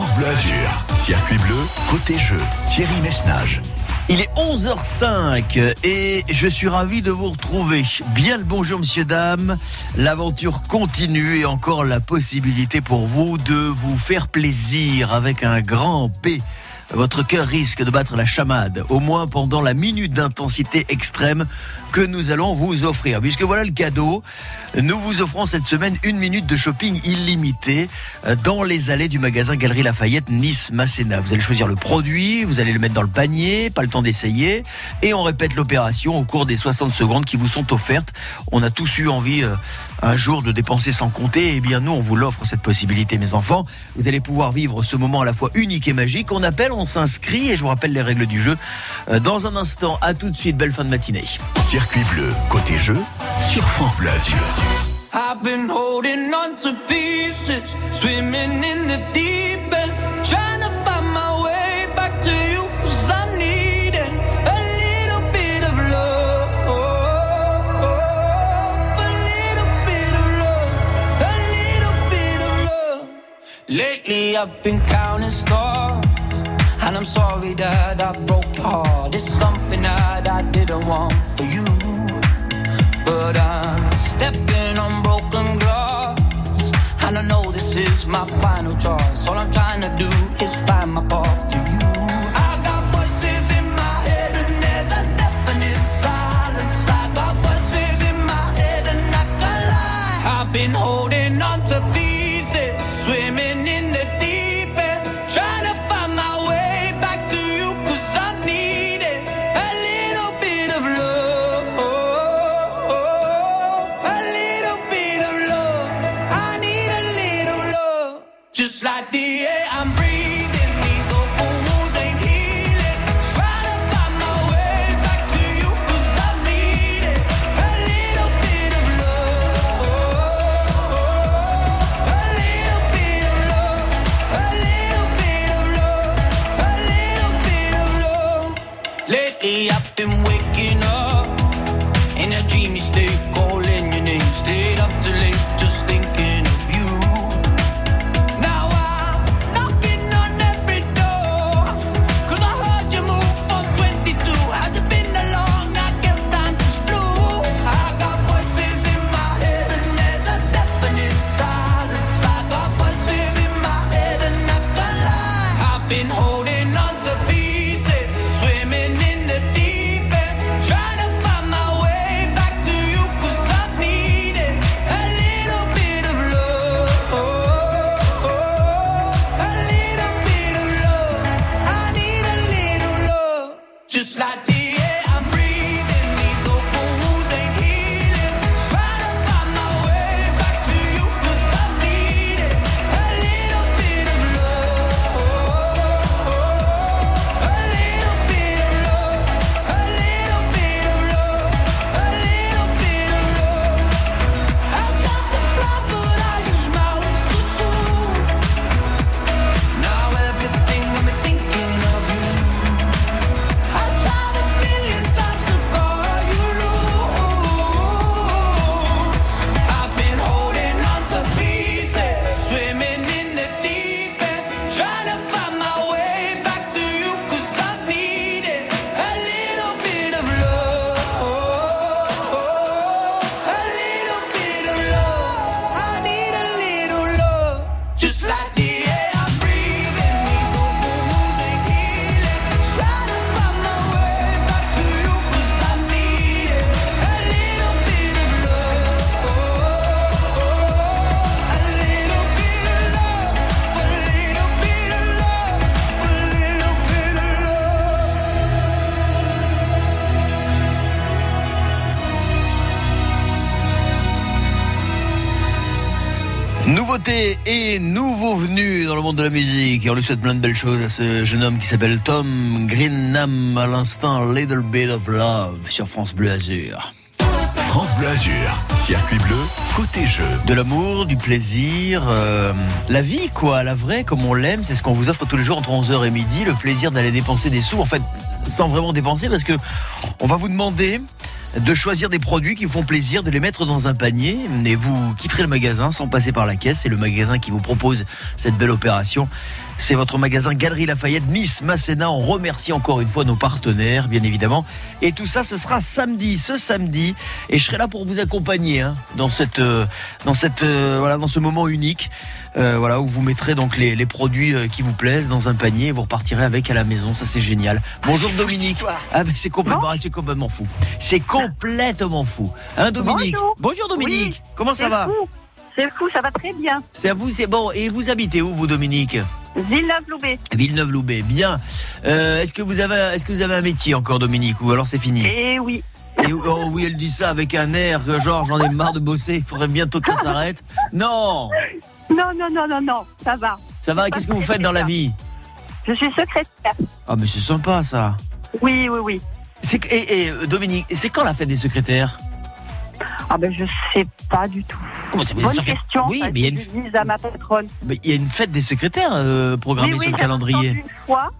France circuit bleu, côté jeu, Thierry Messnage. Il est 11h05 et je suis ravi de vous retrouver. Bien le bonjour, monsieur, dame. L'aventure continue et encore la possibilité pour vous de vous faire plaisir avec un grand P votre cœur risque de battre la chamade, au moins pendant la minute d'intensité extrême que nous allons vous offrir. Puisque voilà le cadeau, nous vous offrons cette semaine une minute de shopping illimité euh, dans les allées du magasin Galerie Lafayette Nice-Masséna. Vous allez choisir le produit, vous allez le mettre dans le panier, pas le temps d'essayer, et on répète l'opération au cours des 60 secondes qui vous sont offertes. On a tous eu envie euh, un jour de dépenser sans compter, et eh bien nous on vous l'offre cette possibilité mes enfants. Vous allez pouvoir vivre ce moment à la fois unique et magique. On appelle, on s'inscrit et je vous rappelle les règles du jeu euh, dans un instant. À tout de suite, belle fin de matinée. Circuit bleu, côté jeu, sur France Bleu Azur. I've been holding on to pieces, swimming in the deep end, trying to find my way back to you, cause I'm needing a little bit of love. A little bit of love, a little bit of love. Lately I've been counting stars, and I'm sorry that I broke your heart. It's something that I didn't want for you, but I'm stepping on broken glass. And I know this is my final choice. All I'm trying to do is find my path to you. La musique. Et on lui souhaite plein de belles choses à ce jeune homme qui s'appelle Tom Greenham. À l'instant, Little Bit of Love sur France Bleu Azur. France Bleu Azur, circuit bleu, côté jeu. De l'amour, du plaisir, euh, la vie quoi, la vraie comme on l'aime, c'est ce qu'on vous offre tous les jours entre 11h et midi, le plaisir d'aller dépenser des sous, en fait sans vraiment dépenser parce que on va vous demander de choisir des produits qui vous font plaisir, de les mettre dans un panier et vous quitterez le magasin sans passer par la caisse. C'est le magasin qui vous propose cette belle opération. C'est votre magasin Galerie Lafayette Nice Masséna. On remercie encore une fois nos partenaires, bien évidemment. Et tout ça, ce sera samedi, ce samedi. Et je serai là pour vous accompagner hein, dans cette, euh, dans cette, euh, voilà, dans ce moment unique. Euh, voilà, où vous mettrez donc les, les produits qui vous plaisent dans un panier et vous repartirez avec à la maison. Ça, c'est génial. Bonjour Dominique. Ah, mais c'est complètement, c'est complètement fou. C'est complètement fou. Hein, Dominique Bonjour. Dominique. Oui, Comment ça C'est va. C'est fou, ça va très bien. C'est à vous, c'est bon. Et vous habitez où, vous, Dominique? Villeneuve-Loubet. Villeneuve-Loubet. Bien. Euh, est-ce que vous avez, est-ce que vous avez un métier encore, Dominique, ou alors c'est fini? Et oui. Et, oh oui, elle dit ça avec un air, euh, genre j'en ai marre de bosser. Il faudrait bientôt que ça s'arrête. Non. Non, non, non, non, non, ça va. Ça va. Qu'est-ce que vous faites dans la vie? Je suis secrétaire. Ah, mais c'est sympa ça. Oui, oui, oui. C'est et, et, Dominique, c'est quand la fête des secrétaires? Ah ben je sais pas du tout. Comment ça vous êtes Bonne secré- question. Oui, mais il y a une, à ma patronne. mais il y a une fête des secrétaires euh, programmée oui, oui, sur le calendrier. entendu Une fois.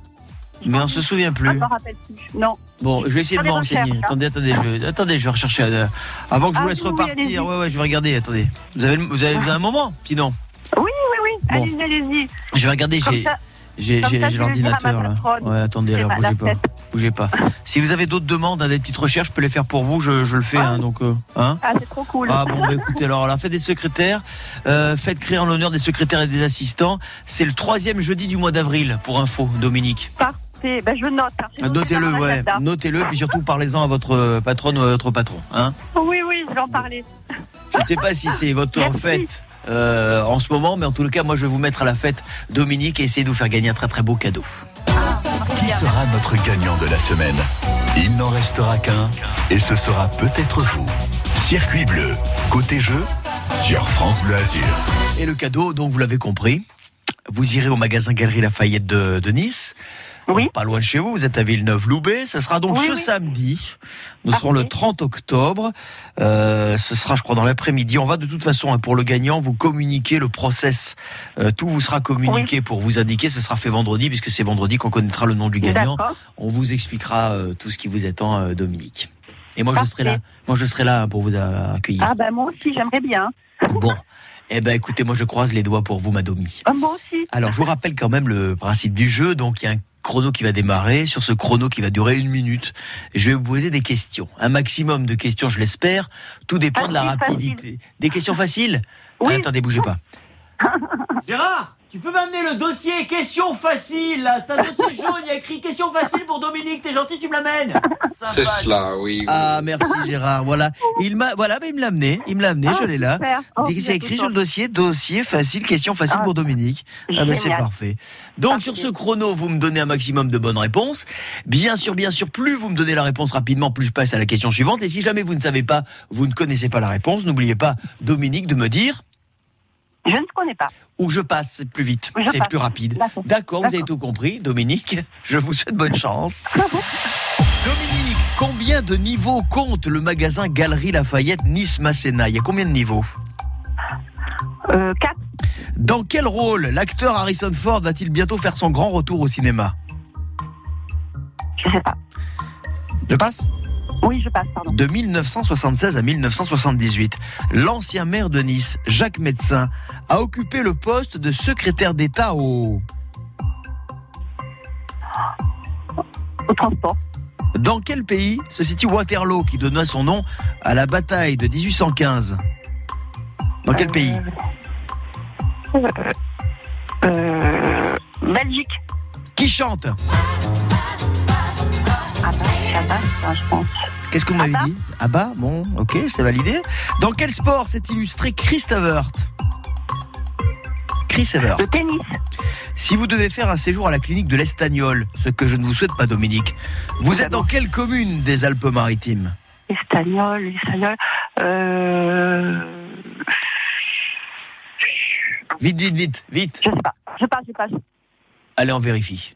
Mais on se souvient Ah, plus. me rappelle plus. Non. Bon, je vais essayer de me renseigner. hein. Attendez, attendez, je vais, attendez, je vais rechercher. euh, avant que je vous Ah, laisse oui, oui, allez-y. repartir. ouais, ouais, je vais regarder. Attendez. Vous avez, vous avez, vous avez un moment Sinon, Oui, oui, oui. Bon. Allez-y, allez-y. je vais regarder. Comme J'ai, ça, j'ai, l'ordinateur là. Ouais, attendez, alors bougez pas, bougez pas. Si vous avez d'autres demandes, hein, des petites recherches, je peux les faire pour vous. Je, je le fais, Ah. hein, donc, euh, hein. Ah, c'est trop cool. Ah bon, bah écoutez, alors la fête des secrétaires, euh, fête créée en l'honneur des secrétaires et des assistants, c'est le troisième jeudi du mois d'avril, pour info, Dominique. Parfait. Ben, je note. hein. Notez-le, ouais, notez-le, puis surtout parlez-en à votre euh, patronne ou à votre patron. Hein Oui, oui, je vais en parler. Je ne sais pas si c'est votre Merci. fête euh, en ce moment, mais en tout cas, moi je vais vous mettre à la fête, Dominique, et essayer de vous faire gagner un très très beau cadeau. Qui sera notre gagnant de la semaine? Il n'en restera qu'un, et ce sera peut-être vous. Circuit bleu, côté jeu, sur France Bleu Azur. Et le cadeau, donc vous l'avez compris, vous irez au magasin Galerie Lafayette de, de Nice. Oui. Pas loin de chez vous, vous êtes à Villeneuve-Loubet. Ce sera donc Oui, ce oui. samedi. Nous serons le Parfait. 30 octobre. Euh, ce sera, je crois, dans l'après-midi. On va de toute façon, hein, pour le gagnant, vous communiquer le process. Euh, tout vous sera communiqué pour vous indiquer. Ce sera fait vendredi, puisque c'est vendredi qu'on connaîtra le nom du gagnant. On vous expliquera euh, tout ce qui vous attend, euh, Dominique. Et moi, je serai là. Moi, je serai là hein, pour vous euh, accueillir. Ah, ben, moi aussi, j'aimerais bien. Bon. Eh ben, écoutez, moi, je croise les doigts pour vous, ma Domi. Ah, moi aussi. Alors, je vous rappelle quand même le principe du jeu. Donc, il y a un chrono qui va démarrer. Sur ce chrono qui va durer une minute, je vais vous poser des questions. Un maximum de questions, je l'espère. Tout dépend de la Facile, rapidité. Des questions faciles? Oui. Ah, Attendez, bougez pas. Gérard, tu peux m'amener le dossier questions faciles là C'est un dossier jaune, il y a écrit questions faciles pour Dominique. T'es gentil, tu me l'amènes C'est cela, oui. oui. Ah, merci Gérard. Voilà. Il m'a, voilà, mais il me l'a amené. Il me l'a amené, Ah, je l'ai là. Oh, vous c'est êtes écrit sur le dossier, dossier facile, question facile Ah, pour Dominique. Ah bah c'est parfait. Donc Parfait. sur ce chrono, vous me donnez un maximum de bonnes réponses. Bien sûr, bien sûr, plus vous me donnez la réponse rapidement, plus je passe à la question suivante. Et si jamais vous ne savez pas, vous ne connaissez pas la réponse, n'oubliez pas, Dominique, de me dire Je ne connais pas. où je passe c'est plus vite, c'est plus rapide. D'accord. Vous avez tout compris, Dominique. Je vous souhaite bonne chance. Dominique, combien de niveaux compte le magasin Galerie Lafayette Nice Masséna? Il y a combien de niveaux? Euh, 4. Dans quel rôle l'acteur Harrison Ford va-t-il bientôt faire son grand retour au cinéma? Je sais pas. Je passe? Oui, je passe, pardon. De 1976 à 1978, l'ancien maire de Nice, Jacques Médecin, a occupé le poste de secrétaire d'État au... Au transport. Dans quel pays se situe Waterloo qui donna son nom à la bataille de 1815 Dans quel pays? Euh, euh, Belgique. Qui chante? Ah bah, je pense. Qu'est-ce que vous m'avez Abba dit Ah bah, bon, ok, c'est validé. Dans quel sport s'est illustré Chris Evert Chris Evert. Le tennis. Si vous devez faire un séjour à la clinique de l'Estagnol, ce que je ne vous souhaite pas, Dominique, vous êtes dans quelle commune des Alpes-Maritimes Espagnol, espagnol. Euh... Vite, vite, vite, vite. Je sais pas. Je passe, je passe. Allez, on vérifie.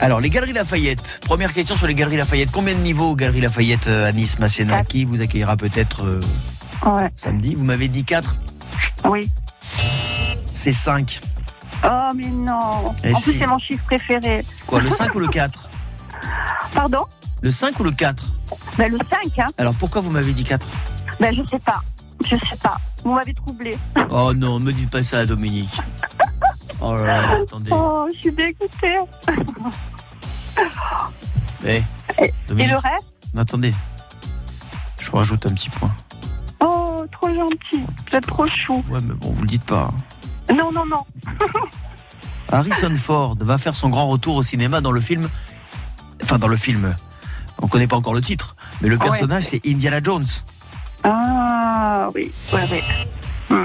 Alors, les Galeries Lafayette. Première question sur les Galeries Lafayette. Combien de niveaux Galeries Lafayette euh, à Nice, Masséna. Qui vous accueillera peut-être euh, Ouais. samedi? Vous m'avez dit 4 Oui. C'est 5. Oh, mais non. En si. plus, c'est mon chiffre préféré. Quoi, le 5 ou le 4 Pardon? Le 5 ou le 4 ben, Le 5, hein Alors, pourquoi vous m'avez dit 4 Ben, je sais pas. Je sais pas. Vous m'avez troublé. Oh non, me dites pas ça, Dominique. Oh là là, attendez. Oh, je suis dégoûtée. Eh, Et le reste attendez. Je vous rajoute un petit point. Oh, trop gentil. Vous êtes trop chou. Ouais, mais bon, vous le dites pas. hein. Non, non, non. Harrison Ford va faire son grand retour au cinéma dans le film. Enfin, dans le film. On connaît pas encore le titre, mais le Ah ouais. personnage c'est Indiana Jones. Ah, oui. Ouais, ouais.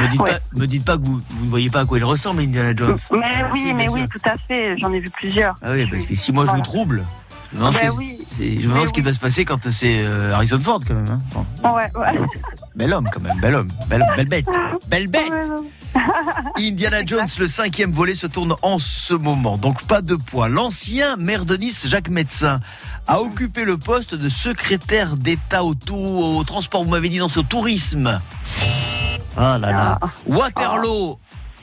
Me dites Ouais. pas, me dites pas que vous, vous ne voyez pas à quoi il ressemble Indiana Jones. Mais Ah, oui, si, mais oui, sûr. tout à fait. J'en ai vu plusieurs. Ah oui, parce que si moi je vous trouble, je me demande, Ben ce, que- oui. c'est- je me demande Mais ce qui doit se passer quand c'est euh, Harrison Ford quand même. hein. Bon, Ouais, ouais. bel homme quand même, bel homme, belle, belle bête, belle bête. Indiana Jones, le cinquième volet, se tourne en ce moment. Donc pas de points. L'ancien maire de Nice, Jacques Médecin, a occupé le poste de secrétaire d'État au, transport, vous m'avez dit, non, c'est au tourisme. Ah là là. Waterloo.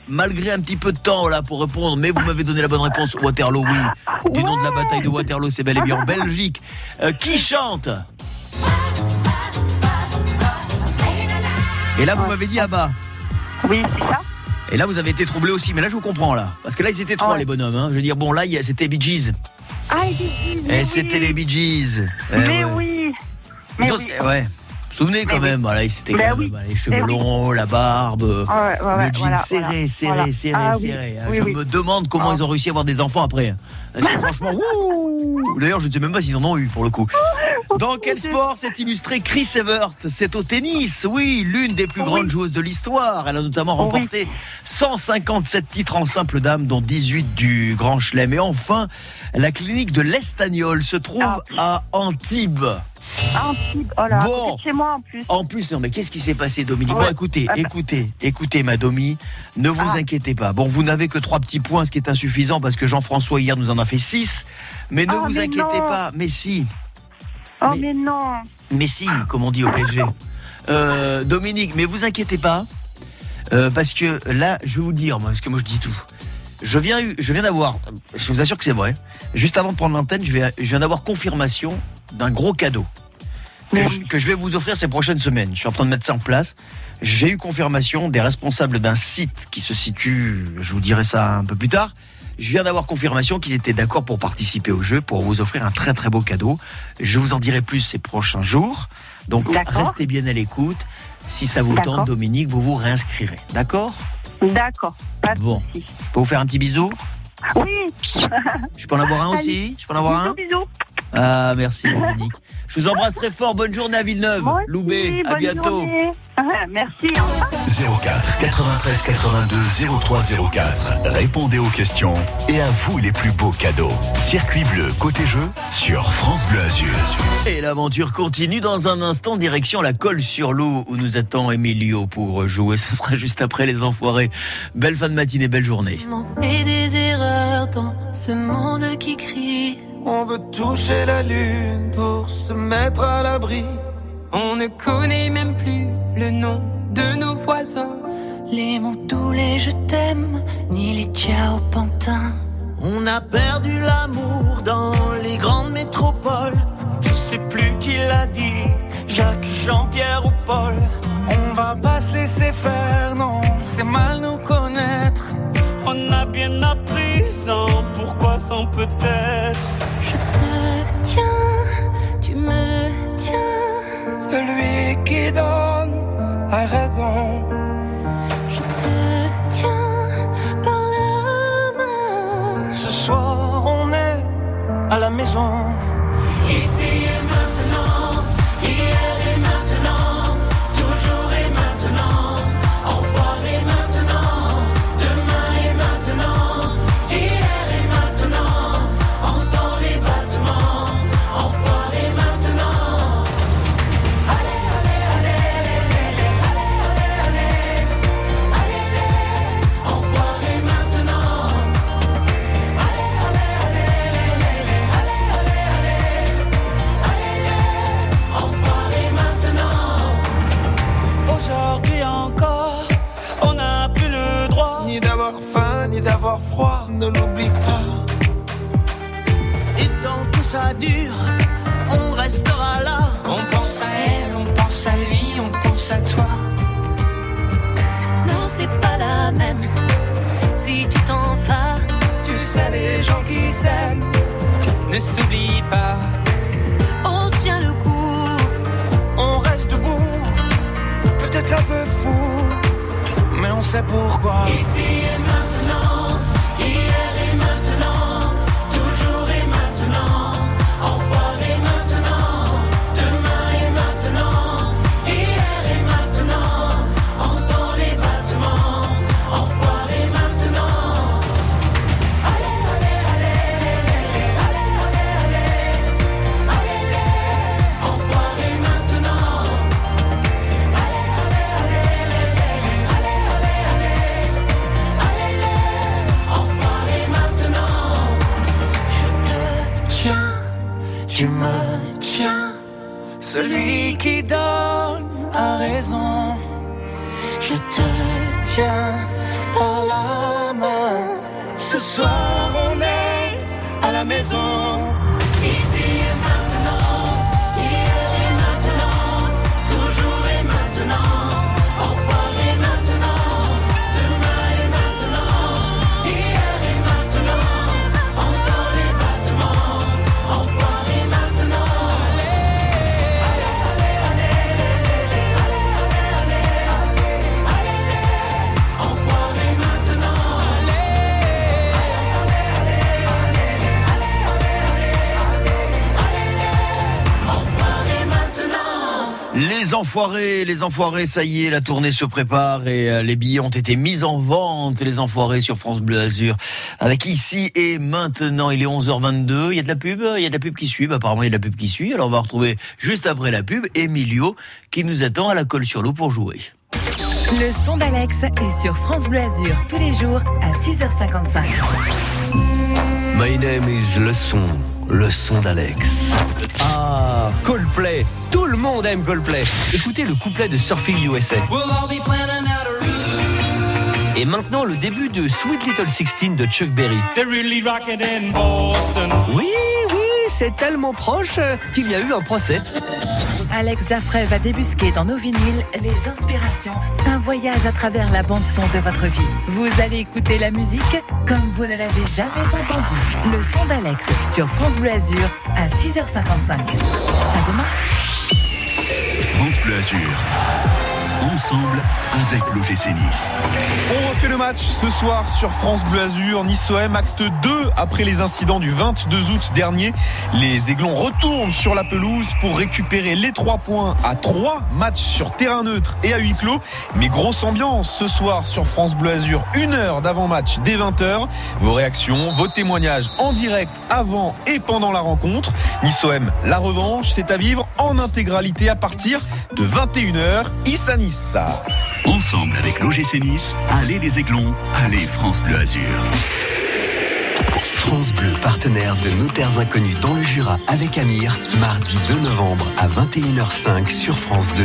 Malgré un petit peu de temps là pour répondre, mais vous m'avez donné la bonne réponse. Waterloo, oui. Du nom de la bataille de Waterloo, c'est bel et bien en Belgique. Euh, qui chante? Et là, vous m'avez dit ah bah. Oui, c'est ça. Et là, vous avez été troublé aussi. Mais là, je vous comprends, là. Parce que là, ils étaient trois, Ouais. les bonhommes. Hein. Je veux dire, bon, là, c'était Bee Gees. Ah, il dit. Et Eh, c'était les Bee Gees. Eh Mais ouais. oui. Mais Non, oui. ouais. Vous souvenez quand Mais oui. même, voilà, c'était Ben quand même oui. voilà, les cheveux oui. longs, la barbe, Ouais, ouais, ouais, le jean voilà, serré, voilà, serré, voilà. serré, Ah oui, serré. hein. oui, Je oui. me demande comment Ah. ils ont réussi à avoir des enfants après. Parce que franchement, wouh D'ailleurs, je ne sais même pas s'ils en ont eu pour le coup. Dans quel sport s'est illustré Chris Evert? C'est au tennis, oui, l'une des plus Oui. grandes joueuses de l'histoire. Elle a notamment Oui. remporté 157 titres en simple dame, dont 18 du Grand Chelem. Et enfin, la clinique de l'Estagnol se trouve Ah. à Antibes. Oh là, à Bon. côté de chez moi en plus. En plus, non, mais qu'est-ce qui s'est passé, Dominique Bon, écoutez, Ah bah. écoutez, écoutez, ma Domi, ne vous Ah. inquiétez pas. Bon, vous n'avez que trois petits points, ce qui est insuffisant parce que Jean-François hier nous en a fait six. Mais ne Ah, vous mais inquiétez non. pas. Mais si, Oh, Mais- mais non. mais si, comme on dit au PSG. Euh, Dominique, mais vous inquiétez pas, euh, parce que là, je vais vous dire, moi, parce que moi je dis tout. Je viens, je viens d'avoir, je vous assure que c'est vrai. Juste avant de prendre l'antenne, je, vais- je viens d'avoir confirmation d'un gros cadeau que, je, que je vais vous offrir ces prochaines semaines. Je suis en train de mettre ça en place. J'ai eu confirmation des responsables d'un site qui se situe, je vous dirai ça un peu plus tard. Je viens d'avoir confirmation qu'ils étaient d'accord pour participer au jeu, pour vous offrir un très très beau cadeau. Je vous en dirai plus ces prochains jours. Donc restez bien à l'écoute. Si ça vous tente, Dominique, vous vous réinscrirez. D'accord? D'accord. Bon. Je peux vous faire un petit bisou? Oui. Je peux en avoir un aussi? Je peux en avoir un? Bisous, bisous. Ah, merci Dominique. Je vous embrasse très fort. Bonne journée à Villeneuve. Aussi, Loubet, à bientôt. journée. Merci. au revoir. 04 93 82 03 04. Répondez aux questions et à vous les plus beaux cadeaux. Circuit bleu côté jeu sur France Bleu Azur. Et l'aventure continue dans un instant, direction la colle sur l'eau où nous attend Emilio pour jouer. Ce sera juste après les enfoirés. Belle fin de matinée, belle journée. Fait des erreurs dans ce monde qui crie. On veut toucher la lune pour se mettre à l'abri. On ne connaît même plus le nom de nos voisins. Les mots doux, les je t'aime, ni les ciao pantins. On a perdu l'amour dans les grandes métropoles. Je sais plus qui l'a dit, Jacques, Jean-Pierre ou Paul. On va pas se laisser faire, non, c'est mal nous connaître. On a bien appris sans pourquoi, sans peut-être. Je te tiens, tu me tiens. Celui qui donne a raison. Je te tiens par la main. Ce soir, on est à la maison. Ne l'oublie pas. Et tant que ça dure, on restera là. On pense à elle, on pense à lui, on pense à toi. Non, c'est pas la même. Si tu t'en vas, Tu sais, les gens qui s'aiment, Ne s'oublie pas, on tient le coup. on reste debout, peut-être un peu fou. mais on sait pourquoi. Ici et maintenant, tu me tiens. Celui qui donne a raison. Je te tiens par la main. Ce soir, on est à la maison. Enfoirés, les enfoirés, ça y est, la tournée se prépare et euh, les billets ont été mis en vente, les enfoirés sur France Bleu Azur. Avec ici et maintenant, il est 11h22, il y a de la pub, il y a de la pub qui suit, Bah, apparemment il y a de la pub qui suit, alors on va retrouver juste après la pub Emilio qui nous attend à la colle sur l'eau pour jouer. Le son d'Alex est sur France Bleu Azur tous les jours à 6h55. My name is Le Son, le son d'Alex. Ah, Coldplay. Tout le monde aime Coldplay. Écoutez le couplet de Surfing USA. Et maintenant le début de Sweet Little Sixteen de Chuck Berry. Oui, oui, c'est tellement proche euh, qu'il y a eu un procès. Alex Jaffray va débusquer dans nos vinyles les inspirations, un voyage à travers la bande-son de votre vie. Vous allez écouter la musique comme vous ne l'avez jamais entendue. Le son d'Alex sur France Bleu Azur à 6h55. À demain. France Bleu Azur. Ensemble avec l'OGC Nice. On refait le match ce soir sur France Bleu Azur, Nice-OM, acte 2 après les incidents du 22 août dernier. Les Aiglons retournent sur la pelouse pour récupérer les 3 points à 3 matchs sur terrain neutre et à huis clos. Mais grosse ambiance ce soir sur France Bleu Azur, une heure d'avant-match dès 20h. Vos réactions, vos témoignages en direct avant et pendant la rencontre. Nice-OM, la revanche, c'est à vivre en intégralité à partir de 21h. Issa Nice. Ensemble avec l'OGC Nice, allez les Aiglons, allez France Bleu Azur. France Bleu, partenaire de Notaires Inconnus dans le Jura avec Amir, mardi 2 novembre à 21h05 sur France 2.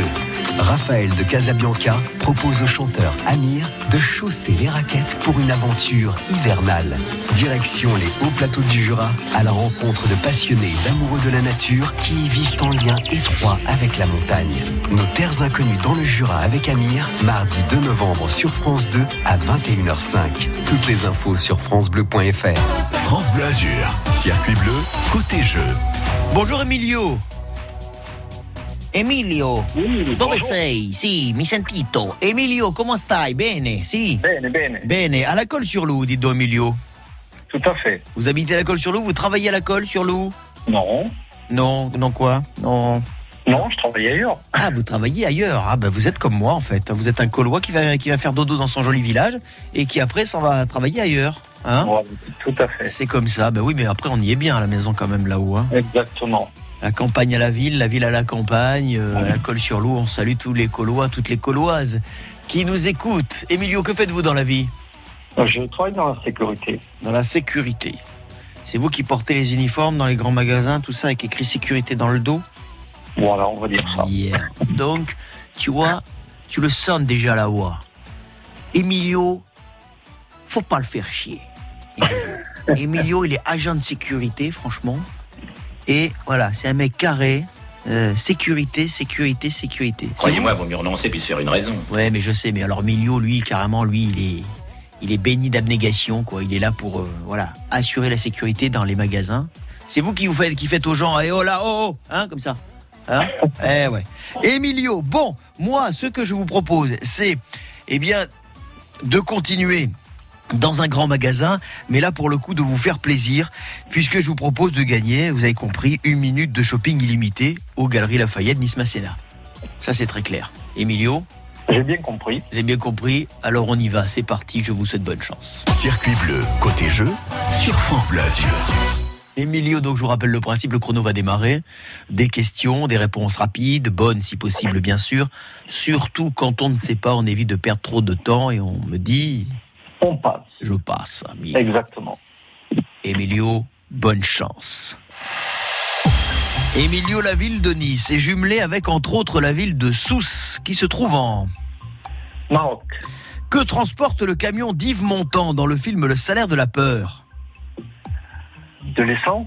Raphaël de Casabianca propose au chanteur Amir de chausser les raquettes pour une aventure hivernale. Direction les hauts plateaux du Jura à la rencontre de passionnés et d'amoureux de la nature qui y vivent en lien étroit avec la montagne. Nos terres inconnues dans le Jura avec Amir, mardi 2 novembre sur France 2 à 21h05. Toutes les infos sur francebleu.fr. France Bleu Azur, circuit bleu, côté jeu. Bonjour Emilio. Emilio, dove sei? Sì, mi sentito. Emilio, come stai? Bene, sì? Bene, bene. Bene, à la colle sur loup, dites donc Emilio? Tout à fait. Vous habitez à la colle sur loup Vous travaillez à la colle sur loup Non. Non, non quoi? Non. Non, je travaille ailleurs. Ah, vous travaillez ailleurs. Ah, bah, vous êtes comme moi, en fait. Vous êtes un Colois qui va, qui va faire dodo dans son joli village et qui après s'en va travailler ailleurs. Hein Ouais, tout à fait. C'est comme ça. Ben oui, mais après, on y est bien à la maison quand même là-haut. Hein. Exactement. La campagne à la ville, la ville à la campagne, euh, à la colle sur l'eau. On salue tous les Colois, toutes les Coloises qui nous écoutent. Emilio, que faites-vous dans la vie? Je travaille dans la sécurité. Dans la sécurité. C'est vous qui portez les uniformes dans les grands magasins, tout ça, avec écrit sécurité dans le dos Voilà, on va dire ça. Yeah. Donc, tu vois, tu le sens déjà là-haut. Emilio, faut pas le faire chier. Emilio, Emilio, il est agent de sécurité, franchement. Et voilà, c'est un mec carré. Euh, sécurité, sécurité, sécurité. Croyez-moi, vaut mieux renoncer puis se faire une raison. Ouais, mais je sais. Mais alors Milio, lui, carrément, lui, il est, il est béni d'abnégation, quoi. Il est là pour, euh, voilà, assurer la sécurité dans les magasins. C'est vous qui vous faites, qui faites aux gens, eh oh là, oh, oh, hein, comme ça. Hein eh ouais. Emilio, bon, moi, ce que je vous propose, c'est, eh bien, de continuer dans un grand magasin, mais là pour le coup de vous faire plaisir, puisque je vous propose de gagner, vous avez compris, une minute de shopping illimité aux Galeries Lafayette Nice Masséna. Ça c'est très clair. Emilio J'ai bien compris. Avez bien compris Alors on y va, c'est parti, je vous souhaite bonne chance. Circuit bleu, côté jeu, sur France Bleu. Emilio, donc je vous rappelle le principe, le chrono va démarrer. Des questions, des réponses rapides, bonnes si possible bien sûr. Surtout quand on ne sait pas, on évite de perdre trop de temps et on me dit... On passe. Je passe. ami. Exactement. Emilio, bonne chance. Emilio, la ville de Nice est jumelée avec entre autres la ville de Sousse, qui se trouve en... Maroc. Que transporte le camion d'Yves Montand dans le film Le salaire de la peur? De l'essence?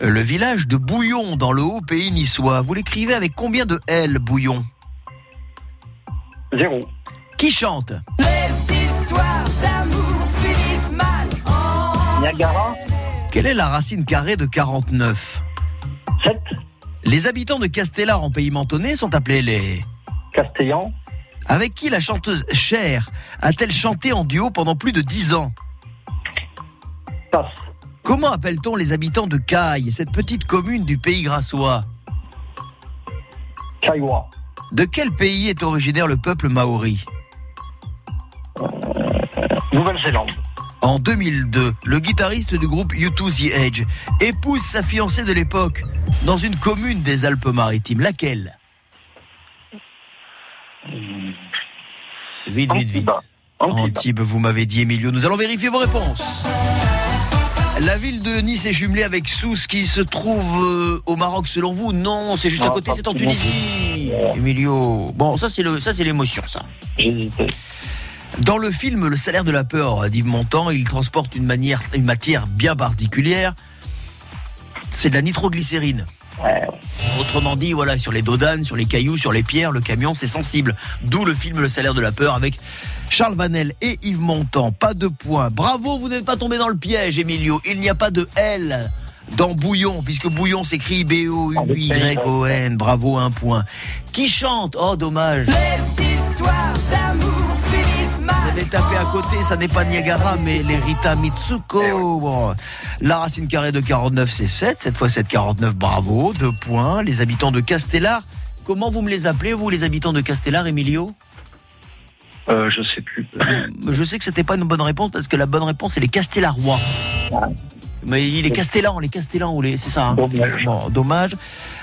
Le village de Bouillon dans le haut pays niçois. Vous l'écrivez avec combien de L, Bouillon? Zéro. Qui chante? Niagara Quelle est la racine carrée de 49 7. Les habitants de Castellar en pays mentonné sont appelés les... Castellan Avec qui la chanteuse Cher a-t-elle chanté en duo pendant plus de 10 ans? Passe. Comment appelle-t-on les habitants de Caille, cette petite commune du pays grassois? Kaiwa. De quel pays est originaire le peuple maori? Nouvelle-Zélande. En 2002, le guitariste du groupe U2 The Edge épouse sa fiancée de l'époque dans une commune des Alpes-Maritimes. Laquelle? Vite, vite, vite. Antibes. Vous m'avez dit, Emilio. Nous allons vérifier vos réponses. La ville de Nice est jumelée avec Sousse qui se trouve euh, au Maroc selon vous? Non, c'est juste à côté, c'est en Tunisie. Emilio. Bon, ça c'est le ça c'est l'émotion ça. Dans le film Le salaire de la peur d'Yves Montand, il transporte une, manière, une matière bien particulière. C'est de la nitroglycérine. Ouais, Autrement dit, voilà, sur les dodanes, sur les cailloux, sur les pierres, le camion, c'est sensible. D'où le film Le salaire de la peur avec Charles Vanel et Yves Montand. Pas de points. Bravo, vous n'êtes pas tombé dans le piège, Emilio. Il n'y a pas de L dans Bouillon, puisque Bouillon s'écrit B-O-U-Y-O-N. Bravo, un point. Qui chante? Oh, dommage. Les histoires d'amour. Vous avez tapé à côté, ça n'est pas Niagara, mais les Rita Mitsuko. Eh Bon. La racine carrée de 49, c'est 7. Cette fois, 7, 49, bravo. Deux points. Les habitants de Castellar. Comment vous me les appelez, vous, les habitants de Castellar, Emilio? Euh, je sais plus. Euh, Je sais que c'était pas une bonne réponse parce que la bonne réponse, c'est les Castellarois. Mais les Castellans, les Castellans, ou les, c'est ça. hein Dommage. Bon, dommage.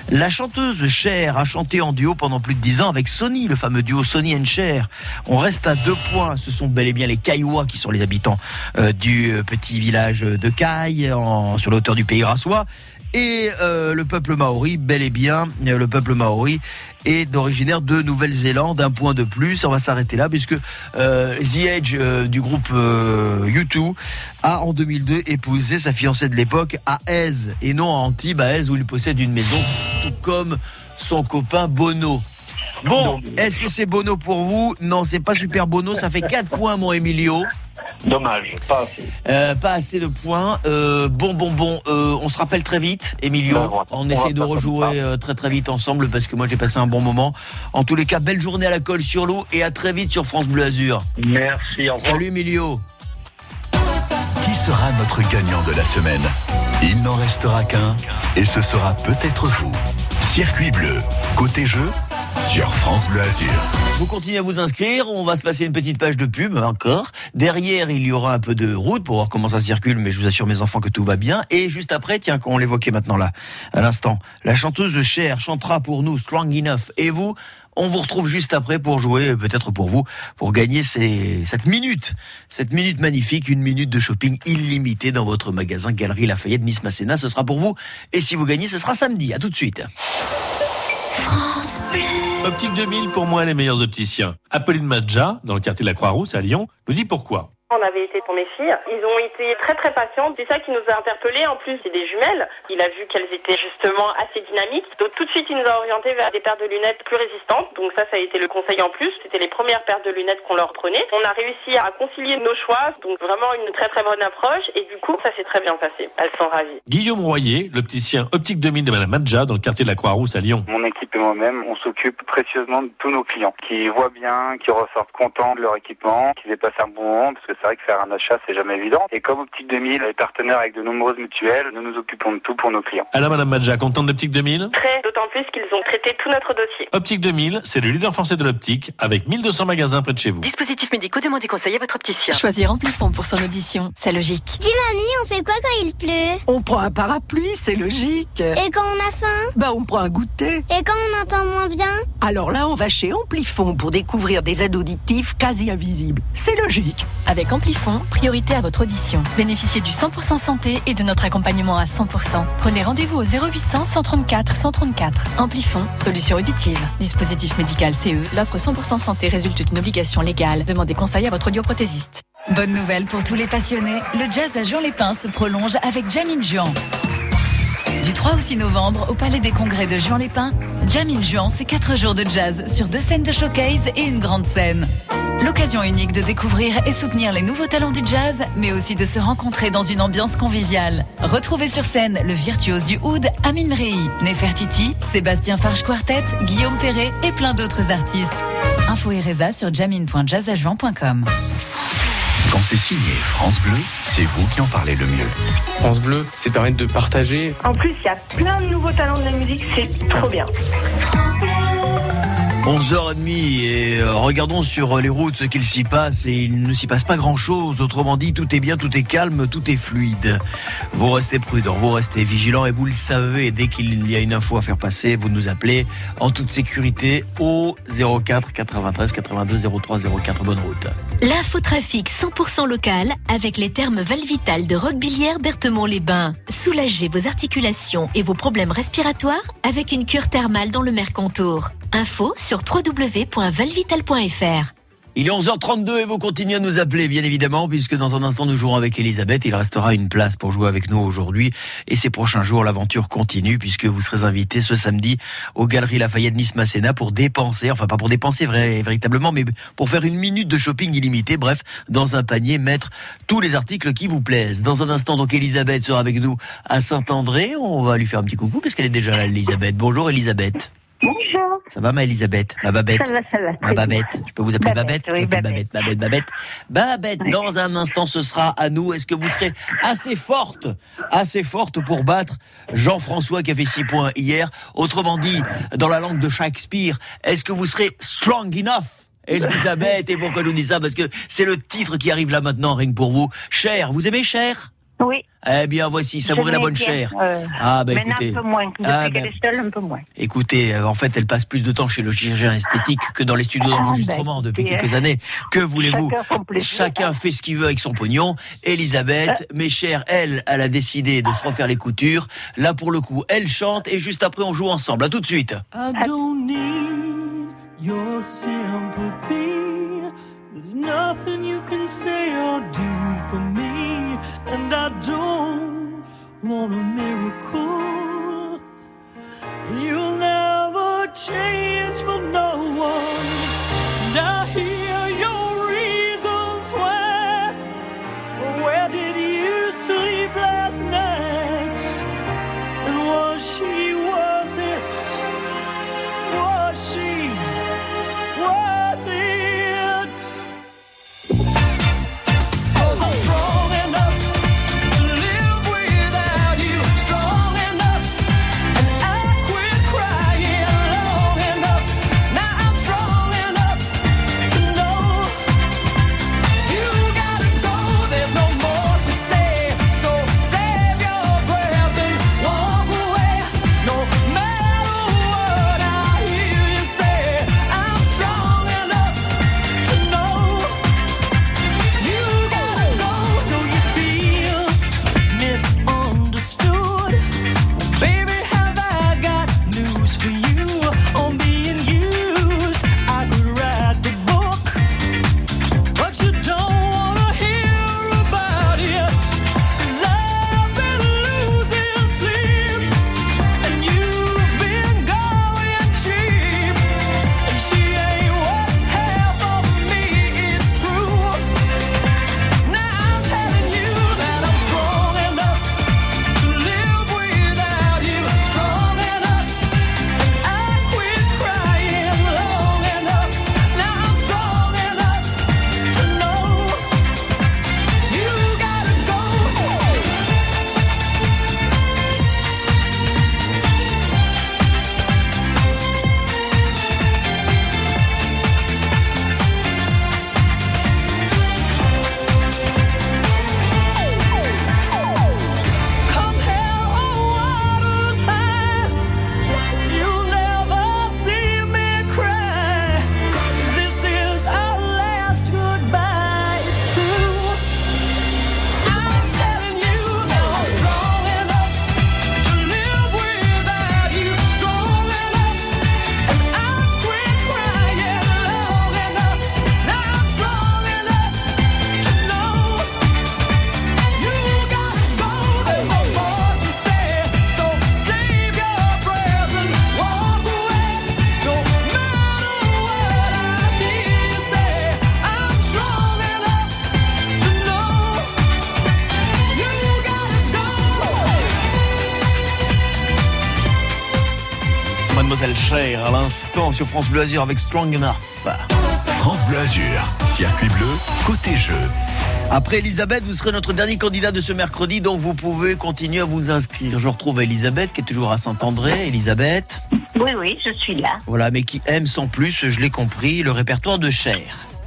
La chanteuse Cher a chanté en duo pendant plus de 10 ans avec Sony, le fameux duo Sony and Cher. On reste à deux points. Ce sont bel et bien les Caillois qui sont les habitants euh, du euh, petit village de Caille, sur la hauteur du pays grassois. Et euh, le peuple maori, bel et bien, le peuple maori est d'originaire de Nouvelle-Zélande. Un point de plus. On va s'arrêter là puisque euh, The Edge euh, du groupe euh, U2 a en 2002 épousé sa fiancée de l'époque à Aise et non à Antibes, à Aise où il possède une maison, tout comme son copain Bono. Bon, est-ce que c'est Bono pour vous Non, c'est pas super Bono, ça fait 4 points mon Emilio. Dommage, pas assez. Euh, pas assez de points. Euh, bon, bon, bon, euh, on se rappelle très vite, Emilio. Ben. On On essaie de rejouer très très vite ensemble parce que moi j'ai passé un bon moment. En tous les cas, belle journée à la colle sur l'eau et à très vite sur France Bleu Azur. Merci, au revoir. Salut Emilio. Qui sera notre gagnant de la semaine? Il n'en restera qu'un et ce sera peut-être vous. Circuit bleu, côté jeu, sur France Bleu Azur. Vous continuez à vous inscrire, on va se passer une petite page de pub encore. Derrière, il y aura un peu de route pour voir comment ça circule, mais je vous assure mes enfants que tout va bien. Et juste après, tiens, on l'évoquait maintenant là, à l'instant, la chanteuse Cher chantera pour nous Strong Enough. Et vous, on vous retrouve juste après pour jouer, peut-être pour vous, pour gagner cette minute, cette minute magnifique, une minute de shopping illimitée dans votre magasin Galerie Lafayette Nice Masséna. Ce sera pour vous. Et si vous gagnez, ce sera samedi. À tout de suite. Optique 2000, pour moi, les meilleurs opticiens. Apolline Madja, dans le quartier de la Croix-Rousse à Lyon, nous dit pourquoi. On avait été pour mes filles. Ils ont été très très patients. C'est ça qui nous a interpellés. En plus, c'est des jumelles. Il a vu qu'elles étaient justement assez dynamiques. Donc tout de suite, il nous a orientés vers des paires de lunettes plus résistantes. Donc ça, ça a été le conseil en plus. C'était les premières paires de lunettes qu'on leur prenait. On a réussi à concilier nos choix. Donc vraiment une très très bonne approche. Et du coup, ça s'est très bien passé. Elles sont ravies. Guillaume Royer, l'opticien Optique 2000 de Madame Madja dans le quartier de la Croix-Rousse à Lyon. Mon équipe et moi-même, on s'occupe précieusement de tous nos clients qui voient bien, qui ressortent contents de leur équipement, qui dépassent un bon moment parce que c'est vrai que faire un achat, c'est jamais évident. Et comme Optique 2000 est partenaire avec de nombreuses mutuelles, nous nous occupons de tout pour nos clients. Alors Madame Madja, contente d'Optique 2000 Très, d'autant plus qu'ils ont traité tout notre dossier. Optique 2000, c'est le leader français de l'optique avec 1200 magasins près de chez vous. Dispositifs médicaux, demandez conseil à votre opticien. Choisir Amplifon pour son audition, c'est logique. Dis mamie, on fait quoi quand il pleut? On prend un parapluie, c'est logique. Et quand on a faim? Bah on prend un goûter. Et quand on entend moins bien? Alors là, on va chez Amplifon pour découvrir des aides auditives quasi invisibles. C'est logique. Avec Amplifon, priorité à votre audition. Bénéficiez du 100% santé et de notre accompagnement à 100%. Prenez rendez-vous au 0800 134 134. Amplifon, solution auditive. Dispositif médical CE, l'offre 100% santé résulte d'une obligation légale. Demandez conseil à votre audioprothésiste. Bonne nouvelle pour tous les passionnés, le jazz à Juan-les-Pins se prolonge avec Jamin Juan. Du 3 au 6 novembre, au Palais des Congrès de Juan-les-Pins, Jamin Juan, c'est 4 jours de jazz sur deux scènes de showcase et une grande scène. L'occasion unique de découvrir et soutenir les nouveaux talents du jazz, mais aussi de se rencontrer dans une ambiance conviviale. Retrouvez sur scène le virtuose du oud, Amin Rei, Nefertiti, Sébastien Farge Quartet, Guillaume Perret et plein d'autres artistes. Info et Reza sur jamin.jazzajuan.com. Quand c'est signé France Bleu, c'est vous qui en parlez le mieux. France Bleu, c'est permettre de partager. En plus, il y a plein de nouveaux talents de la musique, c'est trop bien. 11h30 et euh, regardons sur les routes ce qu'il s'y passe et il ne s'y passe pas grand chose. Autrement dit, tout est bien, tout est calme, tout est fluide. Vous restez prudent, vous restez vigilant et vous le savez, dès qu'il y a une info à faire passer, vous nous appelez en toute sécurité au 04 93 82 03 04. Bonne route. L'infotrafic 100% local avec les termes Valvital de Roquebillière Berthemont-les-Bains. Soulagez vos articulations et vos problèmes respiratoires avec une cure thermale dans le Mercontour. Info sur www.valvital.fr. Il est 11h32 et vous continuez à nous appeler, bien évidemment, puisque dans un instant, nous jouerons avec Elisabeth. Il restera une place pour jouer avec nous aujourd'hui. Et ces prochains jours, l'aventure continue, puisque vous serez invité ce samedi aux Galeries Lafayette Nice Masséna pour dépenser, enfin pas pour dépenser vrai, véritablement, mais pour faire une minute de shopping illimité. Bref, dans un panier, mettre tous les articles qui vous plaisent. Dans un instant, donc, Elisabeth sera avec nous à Saint-André. On va lui faire un petit coucou, parce qu'elle est déjà là, Elisabeth. Bonjour, Elisabeth. Bonjour. Ça va, ma Elisabeth? Ma Babette Ça va, ça va. Ma Babette. Je peux vous appeler Babette, Babette, oui, appeler Babette, Babette, Babette. Babette, dans un instant, ce sera à nous. Est-ce que vous serez assez forte, assez forte pour battre Jean-François qui a fait 6 points hier? Autrement dit, dans la langue de Shakespeare, est-ce que vous serez strong enough Elisabeth, et pourquoi je vous dis ça? Parce que c'est le titre qui arrive là maintenant, rien que pour vous. Cher, vous aimez Cher? Oui. Eh bien, voici, savourez la bonne chair. ah, bah Maintenant, écoutez. un peu moins. Depuis Ah, ben, est seule, un peu moins. Écoutez, euh, en fait, elle passe plus de temps chez le chirurgien esthétique que dans les studios Ah, d'enregistrement ben, depuis écoutez, quelques années. Que voulez-vous chacun. Chacun fait ce qu'il veut avec son pognon. Elisabeth, mes chers, elle, elle a décidé de se refaire les coutures. Là, pour le coup, elle chante et juste après, on joue ensemble. À tout de suite. I don't need your sympathy. There's nothing you can say or do for me. And I don't want a miracle. You'll never change for no one. And I hear your reasons why. Where did you sleep last night? And was she worth sur France Bleu Azur avec Strong Enough. France Bleu Azur, circuit bleu, côté jeu. Après Elisabeth, vous serez notre dernier candidat de ce mercredi, donc vous pouvez continuer à vous inscrire. Je retrouve Elisabeth qui est toujours à Saint-André. Elisabeth, Oui, oui, je suis là. voilà, mais qui aime sans plus, je l'ai compris, le répertoire de Cher.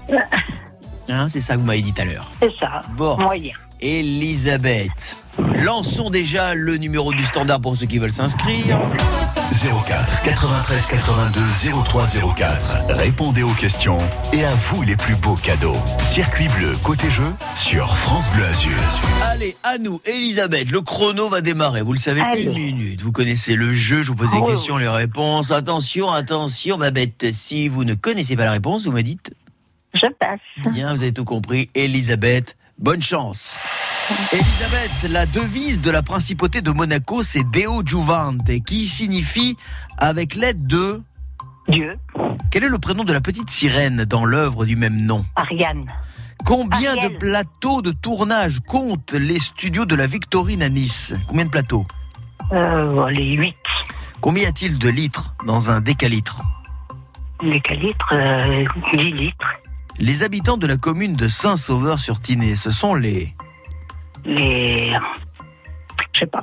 Hein, c'est ça que vous m'avez dit tout à l'heure. C'est ça. Bon. Moyen. Elisabeth, lançons déjà le numéro du standard pour ceux qui veulent s'inscrire. 04 93 82 03 04. Répondez aux questions et à vous les plus beaux cadeaux. Circuit bleu, côté jeu, sur France Bleu Azur. Allez, à nous, Elisabeth, le chrono va démarrer. Vous le savez, Allez. une minute. Vous connaissez le jeu, je vous pose des Oh. questions, les réponses. Attention, attention, Babette, si vous ne connaissez pas la réponse, vous me dites Je passe. Bien, vous avez tout compris. Elisabeth, bonne chance. Elisabeth, la devise de la principauté de Monaco, c'est Deo Juvante, qui signifie avec l'aide de Dieu. Quel est le prénom de la petite sirène dans l'œuvre du même nom? Ariane. Combien Ariel. de plateaux de tournage comptent les studios de la Victorine à Nice? Combien de plateaux? Euh, les 8. Combien y a-t-il de litres dans un décalitre? Les calitres, euh, 10 litres. Les habitants de la commune de Saint-Sauveur-sur-Tinée, ce sont les... Les. Je sais pas.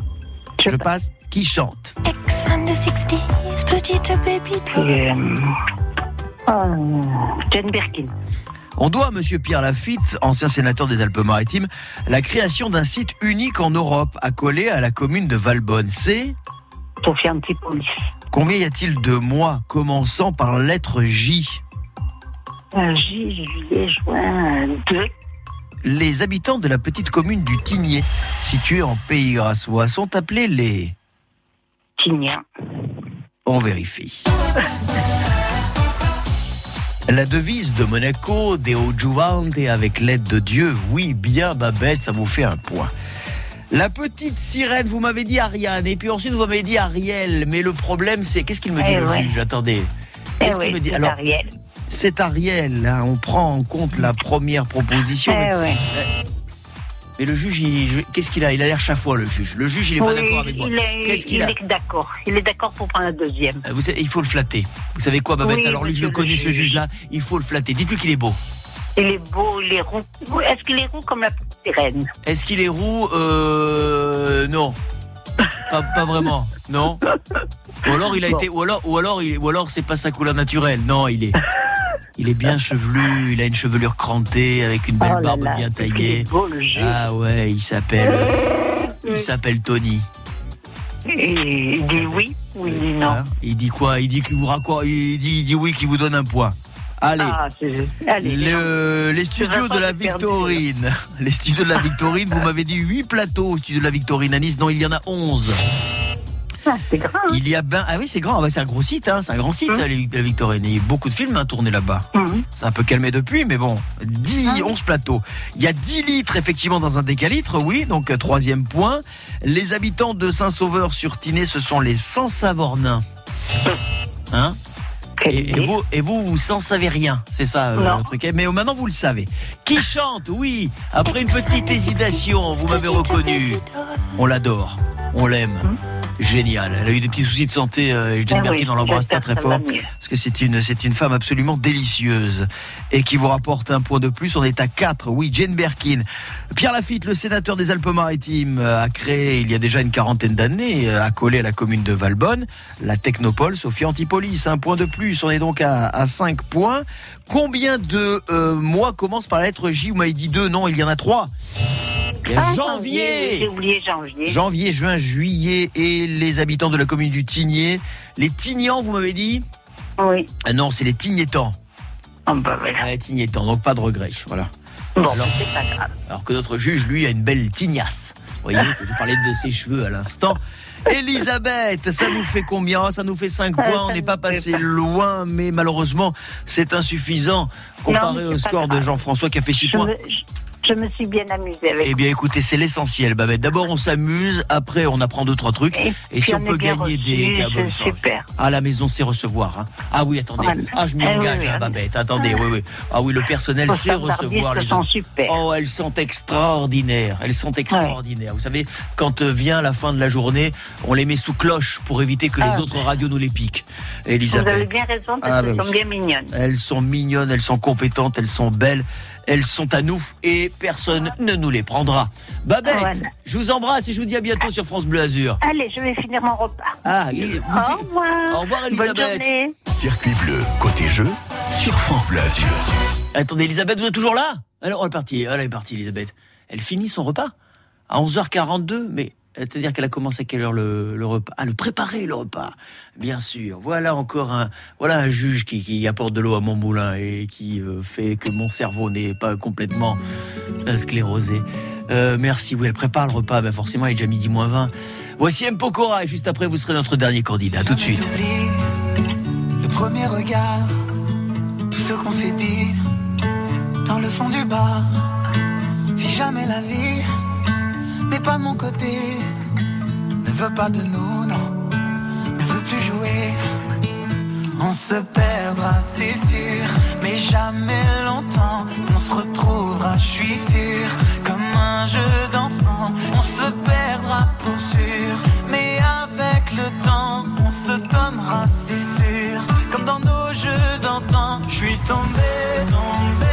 Je passe. Qui chantent Ex-fan de 60s, petite pépite. Euh, Jane Birkin. On doit à Monsieur Pierre Lafitte, ancien sénateur des Alpes-Maritimes, la création d'un site unique en Europe, accolé à la commune de Valbonne. C'est Sophie Antipolis. Combien y a-t-il de mois commençant par la lettre J J, juillet, juin, 2. Les habitants de la petite commune du Tigné, située en Pays Grassois, sont appelés les... Tignan. On vérifie. La devise de Monaco, Deo Juvante, avec l'aide de Dieu, oui, bien Babette, ça vous fait un point. La petite sirène, vous m'avez dit Ariane, et puis ensuite vous m'avez dit Ariel, mais le problème c'est, qu'est-ce qu'il me dit Eh le ouais. juge? Attendez. Eh Qu'est-ce oui, qu'il me dit? Alors, Ariel. C'est Ariel, hein, on prend en compte la première proposition. Eh mais, ouais. mais le juge, qu'est-ce qu'il a? Il a l'air chafouin, le juge. Le juge, il est pas d'accord avec moi. il est, Qu'est-ce qu'il il a d'accord. Il est d'accord pour prendre la deuxième. Euh, Vous savez, il faut le flatter. Vous savez quoi, Babette? Oui, Alors lui, je le connais, ce juge. juge-là. Il faut le flatter. Dites-lui qu'il est beau. Il est beau, il est roux. Est-ce qu'il est roux comme la petite sirène? Est-ce qu'il est roux? Euh, non. Pas, pas vraiment. Non. Ou alors il a Bon. été, ou alors, ou alors, il- ou alors c'est pas sa couleur naturelle. Non, il est, il est bien chevelu. Il a une chevelure crantée avec une belle Oh là barbe là, bien taillée. beau, le. Ah ouais, il s'appelle, il s'appelle Tony. Et il dit oui ou il dit non? Hein il dit quoi? Il dit qu'il vous. Il dit, il dit oui, qu'il vous donne un point. Allez. Ah, c'est- allez, Le- les studios de la. Victorine. Les studios de la Victorine, vous m'avez dit 8 plateaux au studio de la Victorine à Nice. Non, il y en a 11. Ah, c'est grand. hein. Il y a ben ah oui c'est grand Ah bah, c'est un gros site hein, c'est un grand site Hum. la, Victorine il y a eu beaucoup de films hein, tournés là-bas c'est un peu calmé depuis mais bon 10 Ah. 11 plateaux il y a 10 litres effectivement dans un décalitre oui donc euh, troisième point les habitants de Saint-Sauveur sur Tinée ce sont les sans-savornins hein et, et vous, et vous, vous s'en savez rien, c'est ça euh, Non. le truc. Mais maintenant vous le savez. Qui chante Oui. Après une petite hésitation, vous m'avez reconnu. On l'adore, on l'aime. Génial. Elle a eu des petits soucis de santé. Euh, Jane Birkin, oui, on l'embrasse très très fort parce que c'est une c'est une femme absolument délicieuse et qui vous rapporte un point de plus. On est à 4. Oui, Jane Birkin. Pierre Lafitte, le sénateur des Alpes-Maritimes, euh, a créé il y a déjà une quarantaine d'années, euh, accolé à la commune de Valbonne, la Technopole Sophie Antipolis. Un point de plus. On est donc à, à 5 points. Combien de euh, mois commencent par la lettre J Vous m'avez dit 2. Non, il y en a 3. Il y a Ah, janvier. J'ai oublié janvier. Janvier, juin, juillet et les habitants de la commune du Tigné. Les Tignans, vous m'avez dit Oui. Ah non, c'est les Tignétans. Ah bah voilà. Ah, les Tignétans, donc pas de regret. Voilà. Bon, Alors- c'est pas grave. Alors que notre juge, lui, a une belle tignasse. Vous voyez, que je parlais de ses cheveux à l'instant. Elisabeth, ça nous fait combien? Ça nous fait 5 Ah, points. On n'est pas passé pas. loin, mais malheureusement, c'est insuffisant comparé au score de. Jean-François qui a fait 6 Je points. me, je- me suis bien amusée avec Eh bien, écoutez, c'est l'essentiel, Babette. D'abord, on s'amuse, après, on apprend deux, trois trucs. Et, si on, peut gagner des reçus, cadeaux, super. À la maison, c'est recevoir. hein. Ah oui, attendez. Voilà. Ah, je m'y Eh oui, engage, oui, hein, oui. Babette. Attendez, oui, oui. Ah oui, le personnel sait recevoir les sont autres. super. Oh, elles sont extraordinaires. Elles sont extraordinaires. Vous savez, quand euh, vient la fin de la journée, on les met sous cloche pour éviter que Ah, les autres radios nous les piquent. Vous Elisabeth. avez bien raison parce Ah, qu'elles bah sont bien mignonnes. Elles sont mignonnes, elles sont compétentes, elles sont belles, elles sont à nous et personne ne nous les prendra. Babette, Voilà. je vous embrasse et je vous dis à bientôt sur France Bleu Azur. Allez, je vais finir mon repas. Ah, et vous- Au revoir. Au revoir, Bonne Elisabeth. Circuit bleu, côté jeu, sur France Bleu Azur. Attendez, Elisabeth, vous êtes toujours là? Alors, elle est partie, elle est partie, Elisabeth. Elle finit son repas à 11h42, mais c'est-à-dire qu'elle a commencé à quelle heure le, le repas? Ah, le préparer, le repas, bien sûr. Voilà encore un, voilà un juge qui, qui apporte de l'eau à mon moulin et qui euh, fait que mon cerveau n'est pas complètement euh, sclérosé. Euh, merci, oui, elle prépare le repas, ben forcément, il est déjà midi moins 20. Voici M. Pokora et juste après, vous serez notre dernier candidat. Tout de suite. Le premier regard, tout ce qu'on s'est dit dans le fond du bar. Si jamais la vie n'est pas de mon côté, ne veut pas de nous, non, ne veut plus jouer. On se perdra, c'est sûr, mais jamais longtemps. On se retrouvera, je suis sûr, comme un jeu d'enfant. On se perdra pour sûr, mais avec le temps, on se donnera, c'est sûr, comme dans nos jeux d'antan. Je suis tombé, tombé, tombé.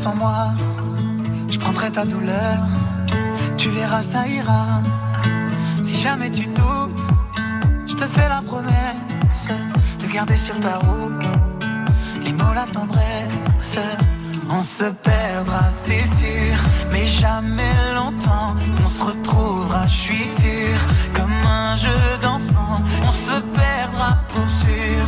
Confiance en moi, je prendrai ta douleur. Tu verras, ça ira. Si jamais tu doutes, je te fais la promesse de garder sur ta route les mots, la tendresse. On se perdra, c'est sûr, mais jamais longtemps. On se retrouvera, je suis sûr, comme un jeu d'enfant. On se perdra pour sûr,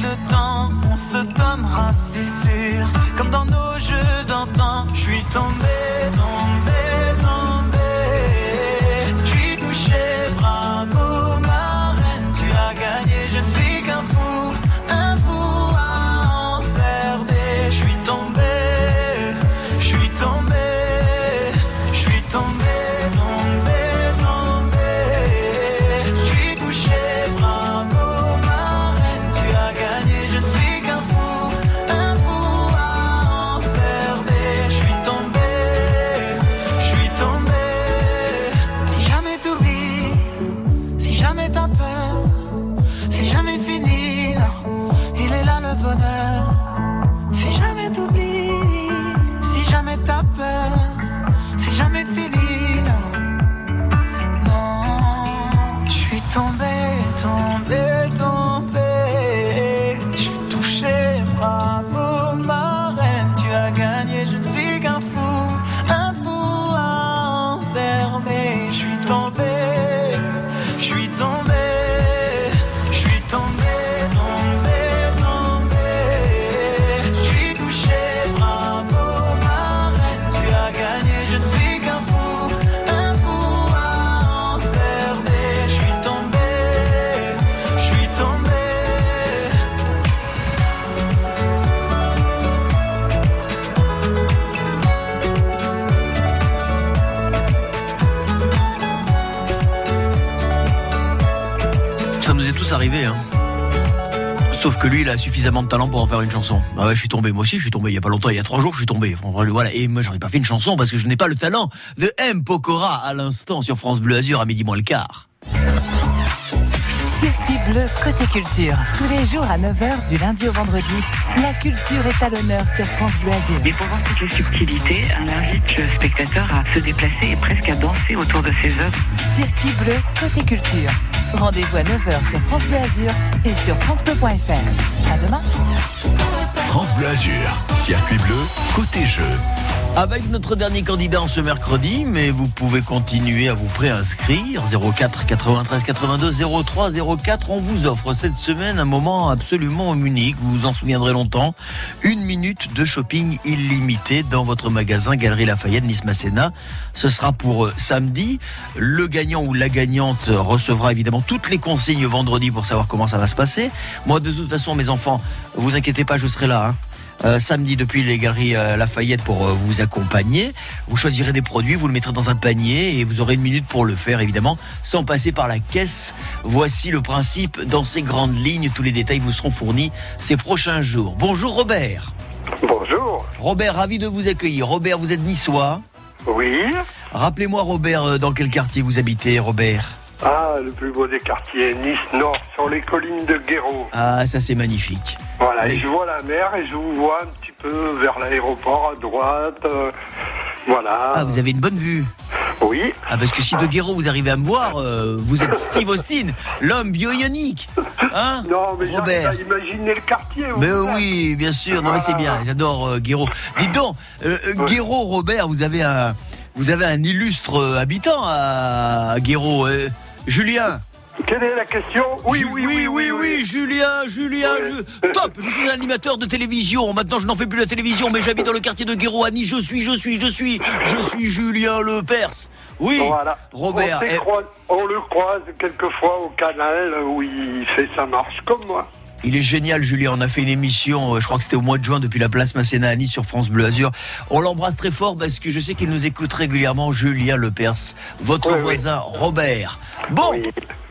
le temps, on se donnera, c'est sûr, comme dans nos jeux d'antan. Je suis tombé, tombé. Suffisamment de talent pour en faire une chanson. Ah ouais, je suis tombé. Moi aussi, je suis tombé il y a pas longtemps. Il y a trois jours, je suis tombé. Voilà. Et moi, j'en ai pas fait une chanson parce que je n'ai pas le talent de M. Pokora à l'instant sur France Bleu Azur à midi moins le quart. Circuit bleu côté culture. Tous les jours à 9h du lundi au vendredi. La culture est à l'honneur sur France Bleu Azur. Mais pour voir toutes les subtilités, on invite le spectateur à se déplacer et presque à danser autour de ses œuvres. Circuit bleu côté culture. Rendez-vous à 9h sur France Bleu Azur et sur francebleu.fr. À demain. France Bleu Azur, circuit bleu, côté jeu. Avec notre dernier candidat en ce mercredi, mais vous pouvez continuer à vous préinscrire. 04 93 82 03 04. On vous offre cette semaine un moment absolument unique. Vous vous en souviendrez longtemps. Une minute de shopping illimité dans votre magasin Galerie Lafayette Nice Masséna. Ce sera pour euh, samedi. Le gagnant ou la gagnante recevra évidemment toutes les consignes vendredi pour savoir comment ça va se passer. Moi, de toute façon, mes enfants, vous inquiétez pas, je serai là. hein. Euh, samedi depuis les galeries euh, Lafayette pour euh, vous accompagner. Vous choisirez des produits, vous le mettrez dans un panier et vous aurez une minute pour le faire évidemment sans passer par la caisse. Voici le principe dans ces grandes lignes. Tous les détails vous seront fournis ces prochains jours. Bonjour Robert. Bonjour. Robert, ravi de vous accueillir. Robert, vous êtes niçois Oui. Rappelez-moi Robert, dans quel quartier vous habitez Robert? Ah, le plus beau des quartiers, Nice Nord, sur les collines de Guéraud. Ah, ça c'est magnifique. Voilà, et je vois la mer et je vous vois un petit peu vers l'aéroport à droite. euh, voilà. Ah, vous avez une bonne vue. Oui. Ah, parce que si de Guéraud vous arrivez à me voir, euh, vous êtes Steve Austin, l'homme bio-ionique. Hein Non, mais Robert. imaginer le quartier. Mais oui, bien sûr. Non, mais c'est bien. J'adore euh, Guéraud. Dites donc, euh, Guéraud, Robert, vous avez un, vous avez un illustre habitant à, à Guéraud. Julien. Quelle est la question? Oui, oui, oui, oui, oui, Julien, Julien, je- top, je suis un animateur de télévision. Maintenant, je n'en fais plus la télévision, mais j'habite dans le quartier de Nice. Je suis, je suis, je suis, je suis Julien Le Perse. Oui, Voilà. Robert. On, eh, on le croise quelquefois au canal où il fait sa marche comme moi. Il est génial, Julien. On a fait une émission, euh, je crois que c'était au mois de juin, depuis la place Masséna à Nice sur France Bleu Azur. On l'embrasse très fort parce que je sais qu'il nous écoute régulièrement, Julien Le Perse, votre Oui, oui. voisin Robert. Bon,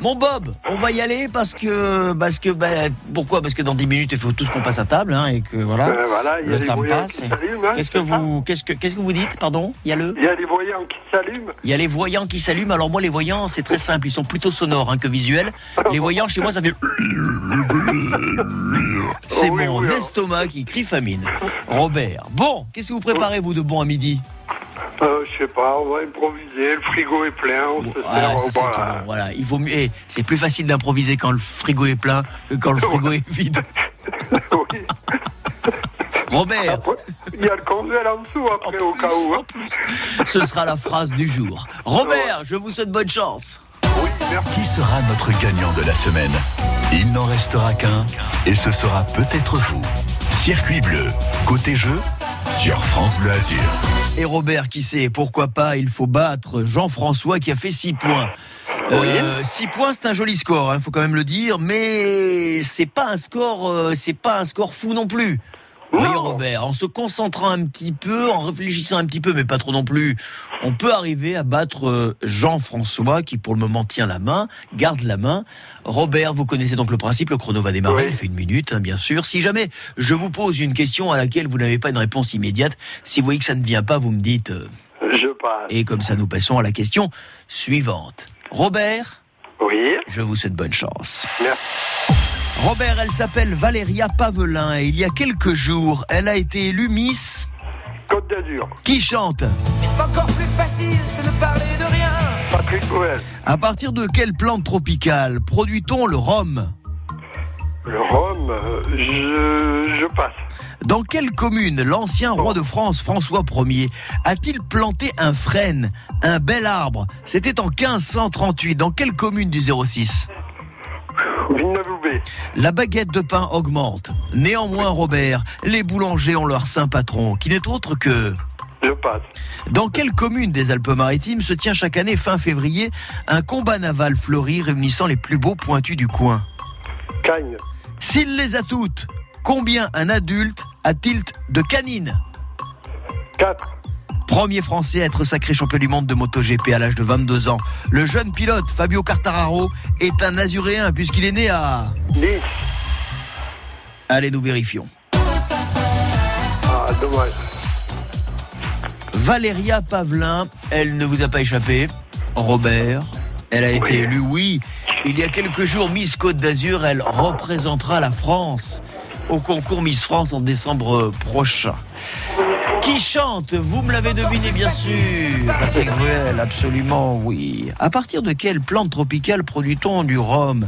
mon Bob, on va y aller parce que, parce que, ben, pourquoi? Parce que dans 10 minutes, il faut tous qu'on passe à table, hein, et que voilà, Euh, a le temps passe. hein, Qu'est-ce que vous, qu'est-ce que, qu'est-ce que vous dites Pardon? Il y a le. Il y a les voyants qui s'allument. Il y a les voyants qui s'allument. Alors moi, les voyants, c'est très simple. Ils sont plutôt sonores hein, que visuels. Les voyants, chez moi, ça fait... C'est mon estomac qui crie famine. Robert, bon, qu'est-ce que vous préparez, vous, de bon à midi? Euh, je sais pas, on va improviser. Le frigo est plein, on se Ah, sert c'est au ça qui est bar. bon, voilà. Il vaut mieux... eh, c'est plus facile d'improviser quand le frigo est plein que quand le frigo est vide. Robert, Il y a le congèle en dessous après, au cas où. hein. ce sera la phrase du jour. Robert, je vous souhaite bonne chance. Qui sera notre gagnant de la semaine? Il n'en restera qu'un, et ce sera peut-être vous. Circuit bleu, côté jeu, sur France Bleu Azur. Et Robert, qui sait, pourquoi pas, il faut battre Jean-François qui a fait 6 points. 6 points, c'est un joli score, il faut quand même le dire, mais c'est pas un score, euh, c'est pas un score fou non plus. Oui, Robert, en se concentrant un petit peu, en réfléchissant un petit peu, mais pas trop non plus, on peut arriver à battre euh, Jean-François qui pour le moment tient la main, garde la main. Robert, vous connaissez donc le principe, le chrono va démarrer, il fait une minute, hein, bien sûr. Si jamais je vous pose une question à laquelle vous n'avez pas une réponse immédiate, si vous voyez que ça ne vient pas, vous me dites. euh, Je passe. et comme ça, nous passons à la question suivante. Robert Oui. Je vous souhaite bonne chance. Merci. Robert, elle s'appelle Valéria Pavelin et il y a quelques jours, elle a été élue Miss Côte d'Azur. Qui chante Mais c'est encore plus facile de ne parler de rien. Patrick Bruel. À partir de quelle plante tropicale produit-on le rhum? Le rhum, euh, je, je passe. Dans quelle commune l'ancien roi de France, François Ier, a-t-il planté un frêne, un bel arbre? C'était en 1538. Dans quelle commune du 06 Villeneuve-Loubet. La baguette de pain augmente. Néanmoins, Robert, les boulangers ont leur saint patron, qui n'est autre que... Passe. Dans quelle commune des Alpes-Maritimes se tient chaque année, fin février, un combat naval fleuri réunissant les plus beaux pointus du coin? Cagne. S'il les a toutes, combien un adulte a-t-il de canines? 4. Premier Français à être sacré champion du monde de MotoGP à l'âge de 22 ans. Le jeune pilote Fabio Quartararo est un Azuréen puisqu'il est né à... Nice. Allez, nous vérifions. Ah, dommage. Valéria Pavelin, elle ne vous a pas échappé. Robert, elle a été élue, oui. Il y a quelques jours, Miss Côte d'Azur, elle représentera la France au concours Miss France en décembre prochain. Qui chante Vous me l'avez deviné, bien sûr. Patrick Bruel, absolument, oui. À partir de quelle plante tropicale produit-on du rhum?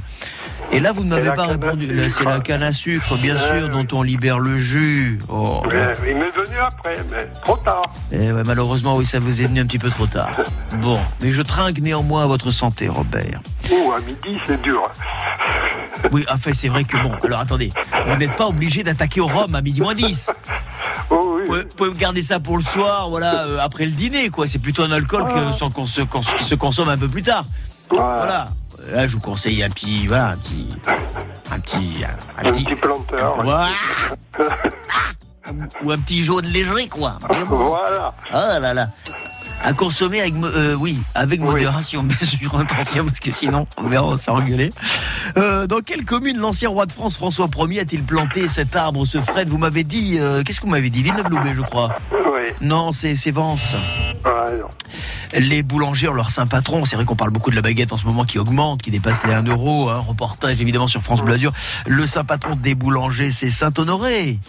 Et là, vous ne m'avez pas répondu. C'est la canne à sucre, bien sûr, oui. dont on libère le jus. Oh. Il m'est venu après, mais trop tard. Eh ouais, malheureusement, oui, ça vous est venu un petit peu trop tard. Bon, mais je trinque néanmoins à votre santé, Robert. Ouh, à midi, c'est dur. Oui, enfin, c'est vrai que bon. Alors attendez, vous n'êtes pas obligé d'attaquer au rhum à midi moins 10. Oh, Vous pouvez, vous pouvez garder ça pour le soir, voilà, euh, après le dîner, quoi. C'est plutôt un alcool que, sans qu'on se- qu'on qui se consomme un peu plus tard. Voilà. Là, je vous conseille un petit, voilà, un petit, un petit, un, Un petit, petit planteur. Voilà. ou un petit jaune léger, quoi. Voilà. Oh là là. À consommer avec, euh, oui, avec modération, bien sûr, attention, parce que sinon, on verra, on va se faire engueuler. Euh, dans quelle commune l'ancien roi de France, François Ier, a-t-il planté cet arbre, ce frêne Vous m'avez dit, euh, qu'est-ce que vous m'avez dit? Villeneuve-Loubet, je crois. Oui. Non, c'est c'est Vence. Ouais, non. Les boulangers ont leur saint patron. C'est vrai qu'on parle beaucoup de la baguette en ce moment qui augmente, qui dépasse les 1 euro. Hein. Reportage évidemment sur France Bleu Azur. Le saint patron des boulangers, c'est Saint-Honoré.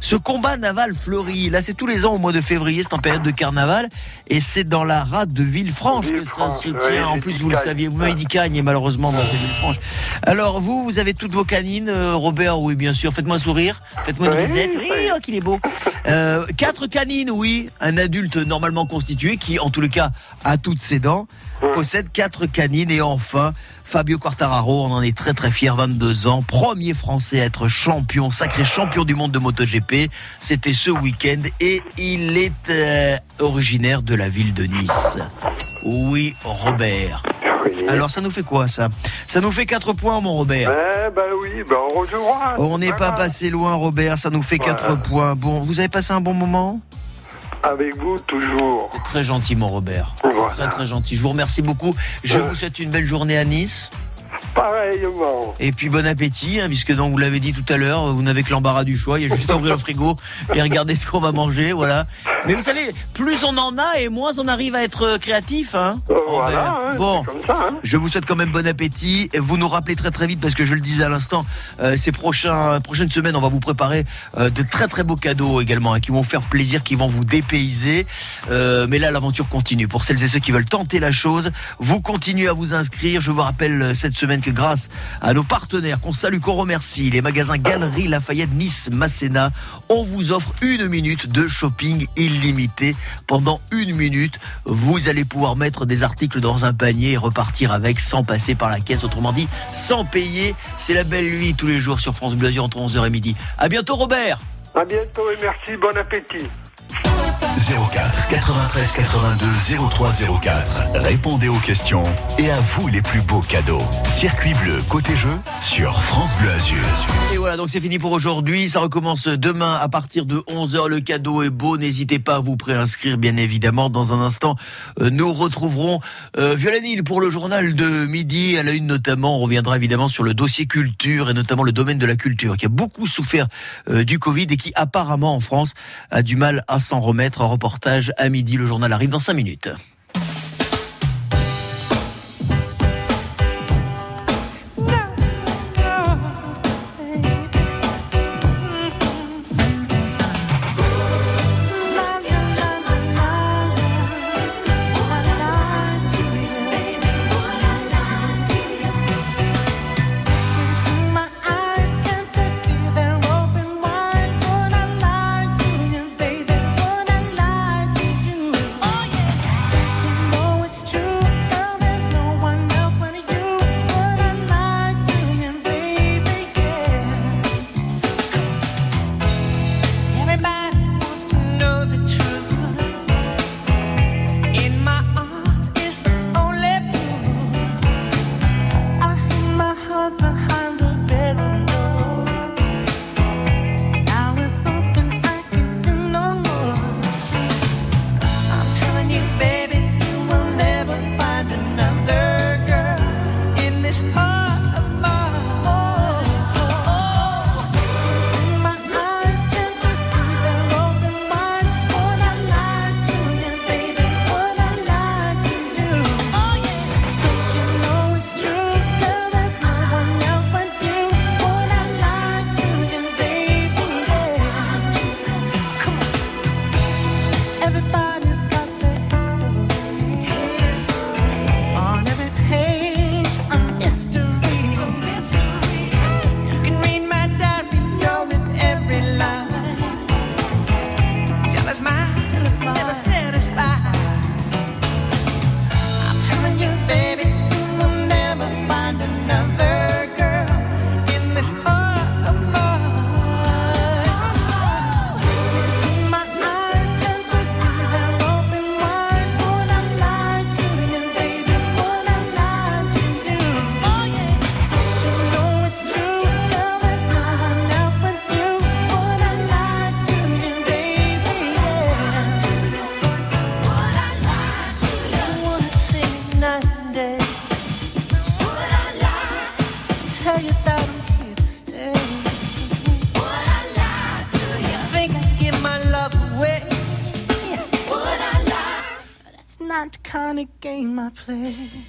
Ce combat naval fleurit, là c'est tous les ans au mois de février, c'est en période de carnaval, et c'est dans la rade de Villefranche que ça se tient. En plus, vous le saviez, vous m'avez dit Cagne, et malheureusement, dans c'est Villefranche. Alors vous, vous avez toutes vos canines, euh, Robert, oui bien sûr. Faites-moi un sourire, faites-moi une Oui, risette. Oui, oh, qu'il est beau. Euh, quatre canines, oui. Un adulte normalement constitué qui, en tout le cas, a toutes ses dents, possède quatre canines. Et enfin, Fabio Quartararo, on en est très très fier, 22 ans, premier Français à être champion, sacré champion du monde de MotoGP. C'était ce week-end et il est euh, originaire de la ville de Nice. Oui, Robert. Alors ça nous fait quoi ça? Ça nous fait 4 points mon Robert. Eh ben oui, ben on rejouera. On n'est pas passé loin Robert, ça nous fait 4 points. Bon, vous avez passé un bon moment? Avec vous, toujours. Très gentil, mon Robert. Très, très gentil. Je vous remercie beaucoup. Je vous souhaite une belle journée à Nice. Pareillement. Et puis bon appétit, hein, puisque donc vous l'avez dit tout à l'heure, vous n'avez que l'embarras du choix. Il y a juste à ouvrir le frigo et regarder ce qu'on va manger, voilà. Mais vous savez, plus on en a et moins on arrive à être créatif, hein. Robert. hein, bon, c'est comme ça, hein. je vous souhaite quand même bon appétit. Et vous nous rappelez très très vite parce que je le disais à l'instant, euh, ces prochains prochaines semaines, on va vous préparer euh, de très très beaux cadeaux également, hein, qui vont faire plaisir, qui vont vous dépayser. Euh, mais là, l'aventure continue. Pour celles et ceux qui veulent tenter la chose, vous continuez à vous inscrire. Je vous rappelle euh, cette semaine grâce à nos partenaires, qu'on salue, qu'on remercie, les magasins Galerie Lafayette, Nice, Masséna, on vous offre une minute de shopping illimité. Pendant une minute, vous allez pouvoir mettre des articles dans un panier et repartir avec sans passer par la caisse. Autrement dit, sans payer. C'est la belle nuit tous les jours sur France Bleu entre 11h et midi. À bientôt, Robert! À bientôt et merci, bon appétit. 04 93 82 03 04. Répondez aux questions et à vous les plus beaux cadeaux. Circuit bleu côté jeu sur France Bleu Azur. Et voilà, donc c'est fini pour aujourd'hui. Ça recommence demain à partir de 11h. Le cadeau est beau. N'hésitez pas à vous préinscrire, bien évidemment. Dans un instant, euh, nous retrouverons euh, Violanil pour le journal de midi. À la une notamment, on reviendra évidemment sur le dossier culture et notamment le domaine de la culture qui a beaucoup souffert euh, du Covid et qui apparemment en France a du mal à s'en remettre. Reportage à midi. Le journal arrive dans 5 minutes. Play.